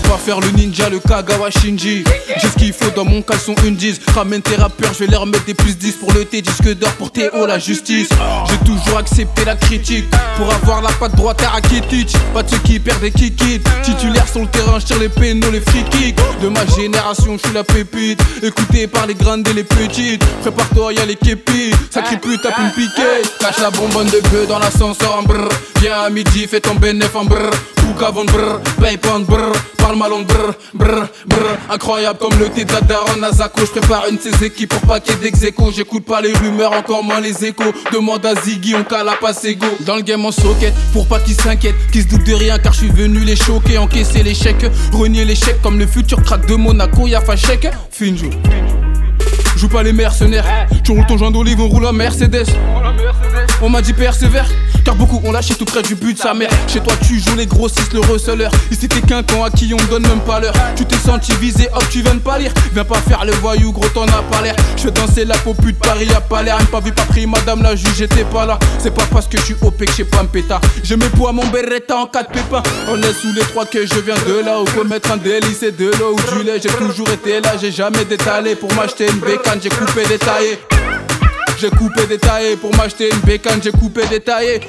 faire le ninja, le Kagawa Shinji. J'ai ce qu'il faut dans mon caleçon une 10. Ramène tes rappeurs, je vais leur mettre des plus 10 pour le T, disque d'or pour Théo, la justice. J'ai toujours accepté la critique pour avoir la patte droite à Rakitic. Pas de ceux qui perdent et qui quittent. Titulaire sur le terrain, je tire les pénaux, les free kicks. De ma génération, je suis la pépite. Écouté par les grandes et les petites. Prépare-toi, y'a les képis. Sacré pute, tape une piquée. Cache la bonbonne de bœuf dans l'ascenseur en brr. Viens à midi, fais ton bénéf en brr. Pouka brr, Paypon brr. Incroyable comme le thé de la. Je prépare une de ses équipes pour ait d'ex-écho. J'écoute pas les rumeurs, encore moins les échos. Demande à Ziggy, on cala pas go. Dans le game en socket, pour pas qu'ils s'inquiètent, qu'ils se doutent de rien car je suis venu les choquer, encaisser l'échec, renier l'échec comme le futur crack de Monaco, y'a chèque. Finjo. Joue pas les mercenaires, tu roules ton joint d'olive, on roule en Mercedes. On m'a dit persévère, car beaucoup ont lâché tout près du but de sa mère. Chez toi, tu joues les grossistes, le receleur. Ici, t'es qu'un con à qui on donne même pas l'heure. Tu t'es senti visé, hop, tu viens de pas lire. Viens pas faire le voyou, gros, t'en as pas l'air. Je fais danser la peau de Paris à pas l'air. Pas vu, pas pris, madame la juge, j'étais pas là. C'est pas parce que je suis OP que j'ai pas un pétard. Je mets poids mon beretta en quatre pépins. On est sous les trois que je viens de là. Où faut mettre un délice et de l'eau ou du lait. J'ai toujours été là, j'ai jamais détalé. Pour m'acheter une bécane, j'ai coupé détaillé. J'ai coupé détaillé pour m'acheter une bécane, j'ai coupé détaillé.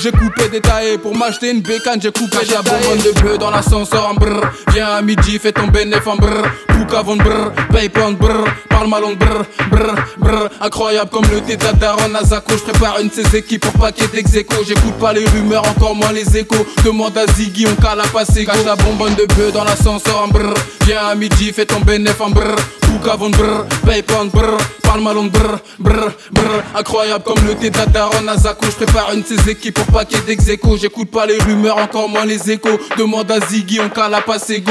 J'ai coupé détaillé pour m'acheter une bécane, j'ai coupé la bonbonne de bœuf dans l'ascenseur en brr. Viens à midi, fais ton bénéf en brr. Pouka von brr, Paypon brr. Parle malon brr, brr, brr. Incroyable comme le thé daronne à. Je prépare une de ses équipes pour ait d'ex-écho. J'écoute pas les rumeurs, encore moins les échos. Demande à Ziggy, on cala pas Cache la bonbonne de bœuf dans l'ascenseur en brr. Viens à midi, fais ton bénéf en brr. Pouka von brr, Paypon brr. Parle brr, brr, brr. Incroyable comme le thé daronne à Zako. Je prépare une de ses équipes pour ait d'ex-écho. J'écoute pas les rumeurs, encore moins les échos. Demande à Ziggy, on cala pas ses go.